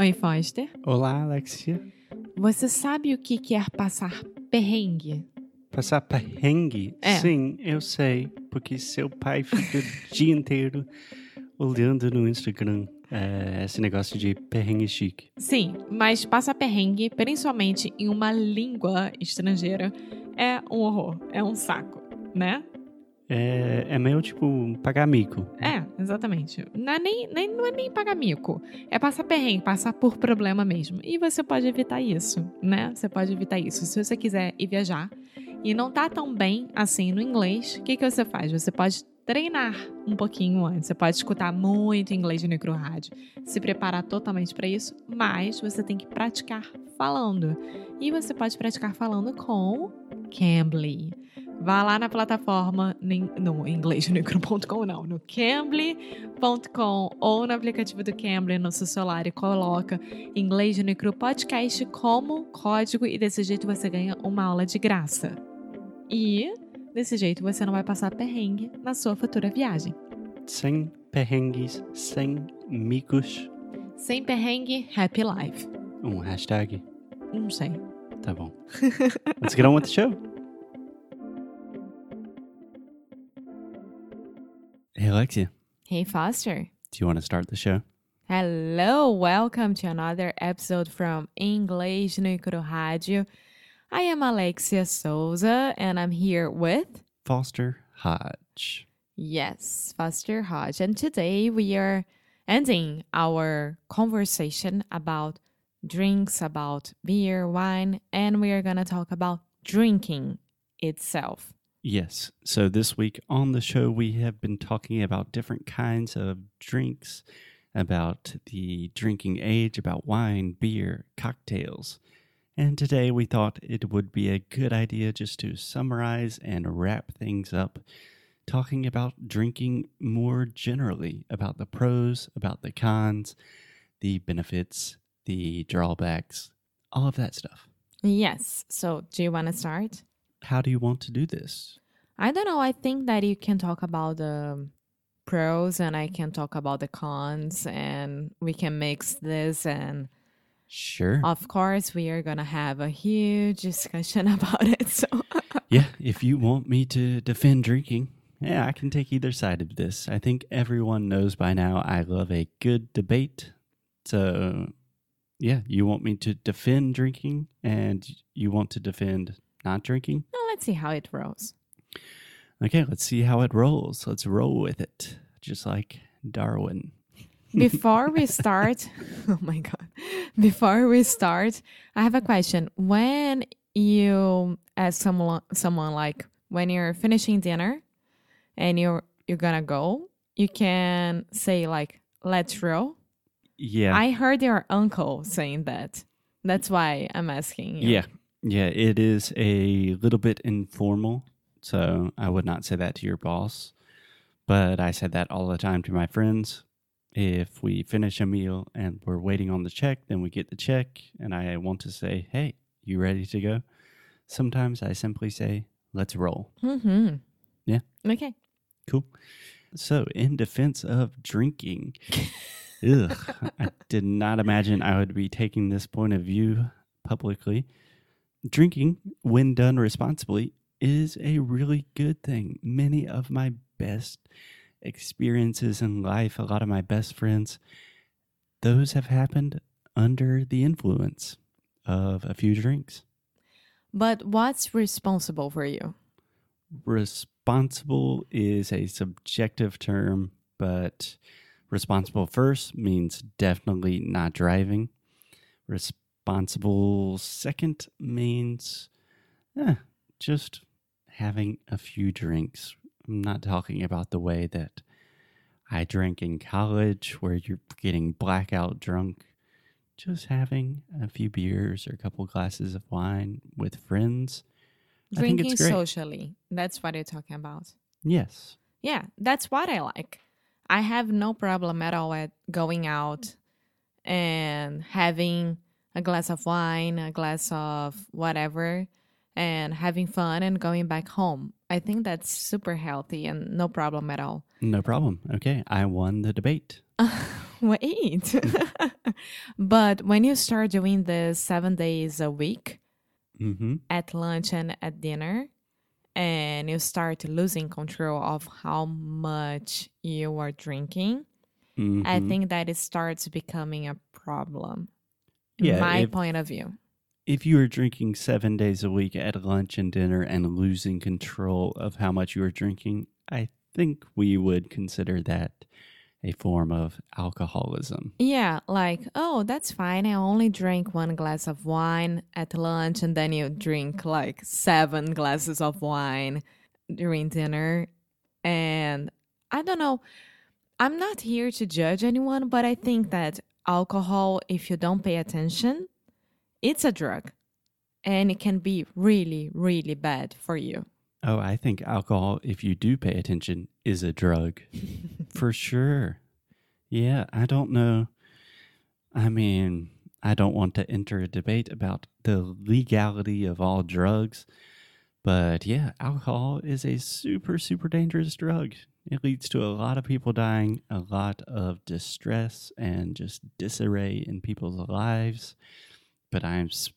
Oi, Foster. Olá, Alexia. Você sabe o que quer passar perrengue? Passar perrengue? É. Sim, eu sei, porque seu pai fica o dia inteiro olhando no Instagram é, esse negócio de perrengue chique. Sim, mas passar perrengue, principalmente em uma língua estrangeira, é um horror, é um saco, né? É, é meio tipo pagar mico. É, exatamente. Não é nem, nem, não é nem pagar mico. É passar perrengue, passar por problema mesmo. E você pode evitar isso, né? Você pode evitar isso. Se você quiser ir viajar e não tá tão bem assim no inglês, o que, que você faz? Você pode treinar um pouquinho antes. Você pode escutar muito inglês no micro rádio, se preparar totalmente para isso, mas você tem que praticar falando. E você pode praticar falando com Cambly. Vá lá na plataforma, no inglêsnecro.com não, no cambly.com ou no aplicativo do Cambly no seu celular e coloca Inglês Necro Podcast como código e desse jeito você ganha uma aula de graça. E desse jeito você não vai passar perrengue na sua futura viagem. Sem perrengues, sem micos. Sem perrengue, happy life. Um hashtag. Não sei. Tá bom. Let's get on with the show. Hey, Alexia, Hey Foster. do you want to start the show? Hello, welcome to another episode from English no Micro Rádio. I am Alexia Souza and I'm here with Foster Hodge. Yes, Foster Hodge. And today we are ending our conversation about drinks, about beer, wine, and we are going to talk about drinking itself. Yes. So this week on the show, we have been talking about different kinds of drinks, about the drinking age, about wine, beer, cocktails. And today we thought it would be a good idea just to summarize and wrap things up, talking about drinking more generally, about the pros, about the cons, the benefits, the drawbacks, all of that stuff. Yes. So, do you want to start? How do you want to do this? I don't know. I think that you can talk about the pros and I can talk about the cons and we can mix this and Sure. of course we are going to have a huge discussion about it. So Yeah, if you want me to defend drinking, yeah, I can take either side of this. I think everyone knows by now I love a good debate. So, yeah, you want me to defend drinking and you want to defend not drinking? well, let's see how it rolls. Okay, let's see how it rolls. Let's roll with it, just like Darwin. Before we start, oh my god. Before we start, I have a question. When you ask someone someone like when you're finishing dinner and you're you're going to go, you can say like let's roll. Yeah. I heard your uncle saying that. That's why I'm asking you. Yeah. Yeah, it is a little bit informal. So I would not say that to your boss. But I said that all the time to my friends. If we finish a meal and we're waiting on the check, then we get the check. And I want to say, hey, you ready to go? Sometimes I simply say, let's roll. Mm-hmm. Yeah. Okay. Cool. So, in defense of drinking, ugh, I did not imagine I would be taking this point of view publicly. Drinking, when done responsibly, is a really good thing. Many of my best experiences in life, a lot of my best friends, those have happened under the influence of a few drinks. But what's responsible for you? Responsible is a subjective term, but responsible first means definitely not driving. Responsible second means eh, just having a few drinks. I'm not talking about the way that I drank in college, where you're getting blackout drunk. Just having a few beers or a couple glasses of wine with friends. I think Drinking it's great. socially. That's what you're talking about. Yes. Yeah, that's what I like. I have no problem at all at going out and having a glass of wine, a glass of whatever, and having fun and going back home. I think that's super healthy and no problem at all. No problem. Okay. I won the debate. Wait. but when you start doing this seven days a week Mm-hmm. at lunch and at dinner, and you start losing control of how much you are drinking, I Mhm. think that it starts becoming a problem. Yeah, my if- point of view. if you were drinking seven days a week at lunch and dinner and losing control of how much you were drinking, I think we would consider that a form of alcoholism. Yeah, like, oh, that's fine. I only drink one glass of wine at lunch, and then you drink like seven glasses of wine during dinner. And I don't know, I'm not here to judge anyone, but I think that alcohol, if you don't pay attention, it's a drug and it can be really, really bad for you. Oh, I think alcohol, if you do pay attention, is a drug. For sure. Yeah, I don't know. I mean, I don't want to enter a debate about the legality of all drugs, but yeah, alcohol is a super, super dangerous drug. It leads to a lot of people dying, a lot of distress and just disarray in people's lives. But I'm s-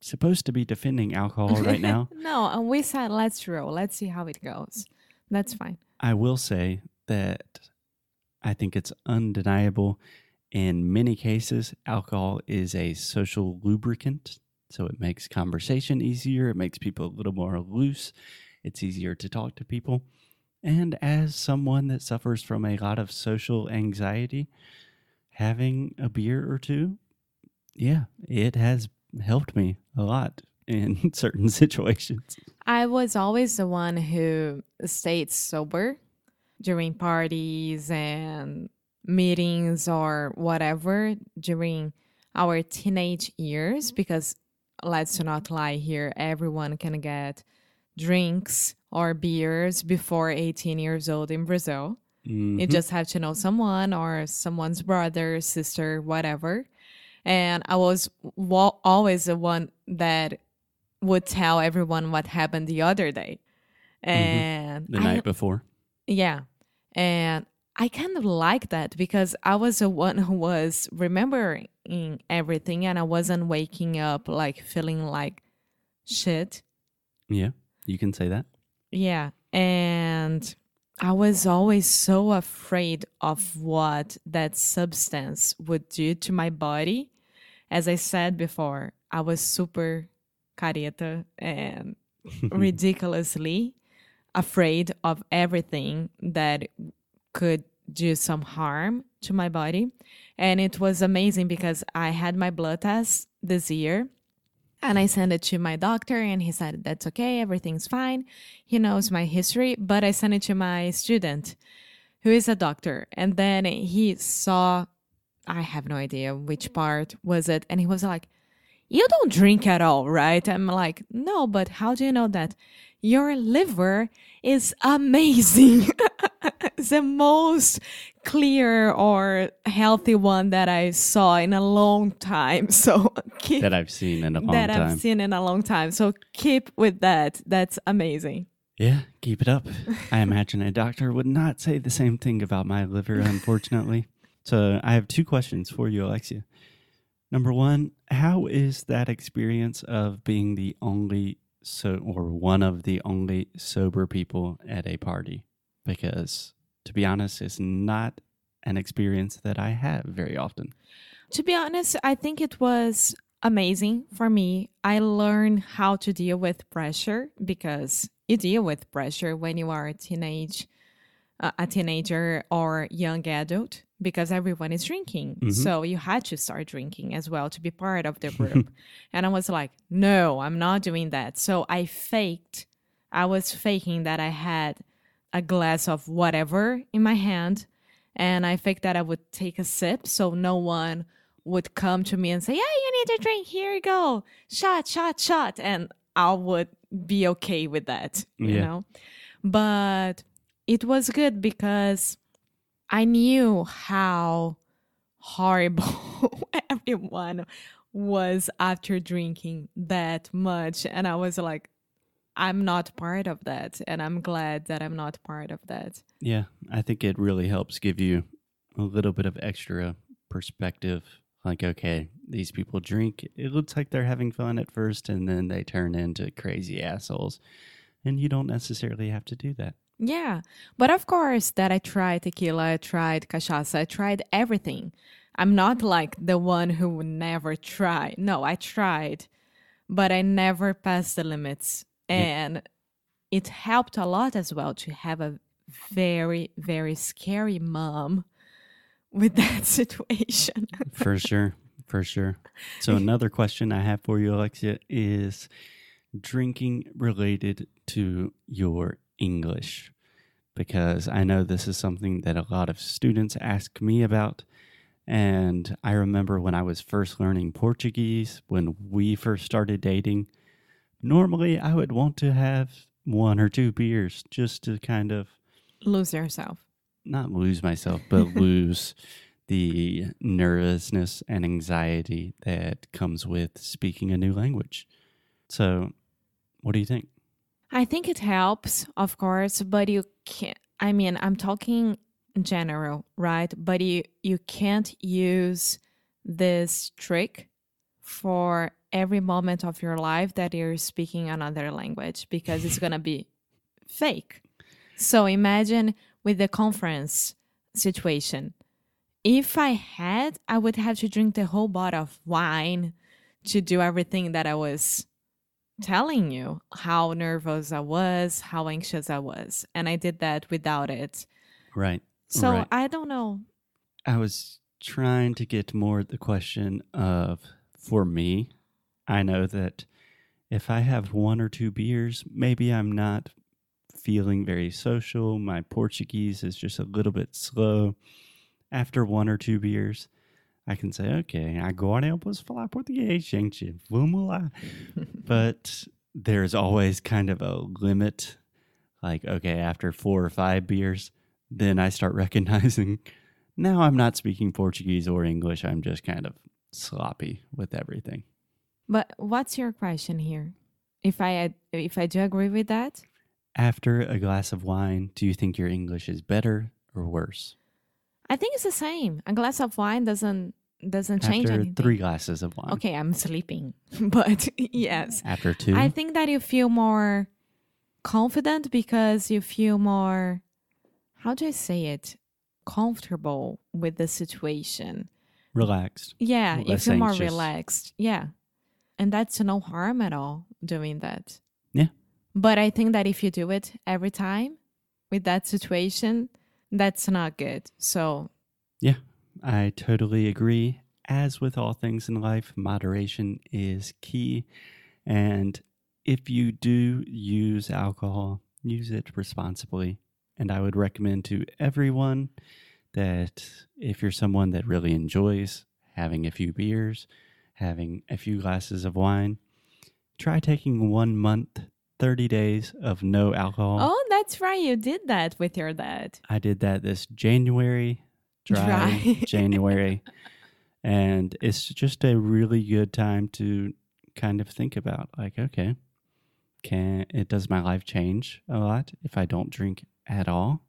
supposed to be defending alcohol right now. no, and we said let's roll. Let's see how it goes. That's fine. I will say that I think it's undeniable. In many cases, alcohol is a social lubricant. So it makes conversation easier, it makes people a little more loose, it's easier to talk to people. And as someone that suffers from a lot of social anxiety, having a beer or two, yeah, it has helped me a lot in certain situations. I was always the one who stayed sober during parties and meetings or whatever during our teenage years because let's not lie here everyone can get drinks or beers before 18 years old in Brazil. You Mhm. just have to know someone or someone's brother, sister, whatever. And I was wa- always the one that would tell everyone what happened the other day. And the I- night before. yeah. And I kind of like that because I was the one who was remembering everything and I wasn't waking up like feeling like shit. Yeah, you can say that. Yeah. And I was always so afraid of what that substance would do to my body. As I said before, I was super careta and ridiculously afraid of everything that could do some harm to my body. And it was amazing because I had my blood test this year and I sent it to my doctor and he said, That's okay, everything's fine. He knows my history, but I sent it to my student who is a doctor. And then he saw, I have no idea which part was it. And he was like, You don't drink at all, right? I'm like, No, but how do you know that? Your liver is amazing. it's the most clear or healthy one that I saw in a long time. So keep that I've seen in a long that time. I've seen in a long time. So keep with that. That's amazing. Yeah, keep it up. I imagine a doctor would not say the same thing about my liver, unfortunately. so I have two questions for you, Alexia. Number one, how is that experience of being the only so or one of the only sober people at a party because to be honest, it's not an experience that I have very often. To be honest, I think it was amazing for me. I learned how to deal with pressure because you deal with pressure when you are a teenage uh, a teenager or young adult because everyone is drinking. Mhm. So you had to start drinking as well to be part of the group. and I was like, no, I'm not doing that. So I faked, I was faking that I had a glass of whatever in my hand. And I faked that I would take a sip so no one would come to me and say, Yeah, you need to drink. Here you go. Shot, shot, shot. And I would be okay with that, you Yeah. know? But it was good because I knew how horrible everyone was after drinking that much. And I was like, I'm not part of that. And I'm glad that I'm not part of that. Yeah, I think it really helps give you a little bit of extra perspective. Like, okay, these people drink. It looks like they're having fun at first, and then they turn into crazy assholes. And you don't necessarily have to do that. Yeah. But of course, that I tried tequila, I tried cachaça, I tried everything. I'm not like the one who would never try. No, I tried, but I never passed the limits. And it helped a lot as well to have a very, very scary mom with that situation. For sure. For sure. So, another question I have for you, Alexia, is drinking related to your English? Because I know this is something that a lot of students ask me about. And I remember when I was first learning Portuguese, when we first started dating, normally I would want to have one or two beers just to kind of Lose yourself. not lose myself, but lose the nervousness and anxiety that comes with speaking a new language. So, what do you think? I think it helps, of course, but you can't. I mean, I'm talking in general, right? But you you can't use this trick for every moment of your life that you're speaking another language because it's gonna be fake. So imagine with the conference situation. If I had, I would have to drink the whole bottle of wine to do everything that I was telling you how nervous I was, how anxious I was. And I did that without it. Right. So Right. I don't know. I was trying to get more at the question of for me, I know that if I have one or two beers, maybe I'm not feeling very social. My Portuguese is just a little bit slow. After one or two beers, I can say, okay, agora eu posso falar português, gente. Vamos lá. but there's always kind of a limit. Like, okay, after four or five beers, then I start recognizing now I'm not speaking Portuguese or English. I'm just kind of sloppy with everything. But what's your question here? If I if I do agree with that, After a glass of wine, do you think your English is better or worse? I think it's the same. A glass of wine doesn't doesn't change After anything. three glasses of wine. Okay, I'm sleeping. But yes. After two? I think that you feel more confident because you feel more how do I say it? Comfortable with the situation. relaxed. Yeah, you Less feel more anxious. relaxed. Yeah. And that's no harm at all doing that. Yeah. But I think that if you do it every time with that situation, that's not good. So, Yeah, I totally agree. As with all things in life, moderation is key. And if you do use alcohol, use it responsibly. And I would recommend to everyone that if you're someone that really enjoys having a few beers, having a few glasses of wine, try taking one month, 30 days of no alcohol. oh, that's right. You did that with your dad. I did that this January, dry, Dry. January. And it's just a really good time to kind of think about like, okay, can it does my life change a lot if I don't drink at all?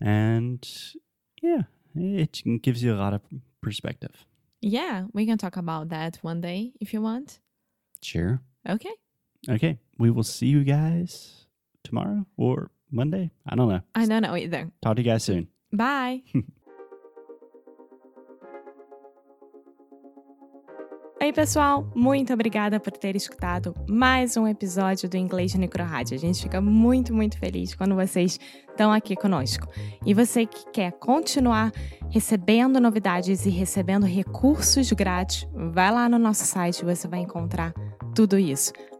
And yeah, it gives you a lot of perspective. Yeah, we can talk about that one day if you want. Sure. Okay. Okay. we will see you guys tomorrow or Monday. I don't know. I don't know either. Talk to you guys soon. Bye! Oi, pessoal! Muito obrigada por ter escutado mais um episódio do Inglês no Micro Rádio. A gente fica muito, muito feliz quando vocês estão aqui conosco. E você que quer continuar recebendo novidades e recebendo recursos grátis, vai lá no nosso site e você vai encontrar tudo isso.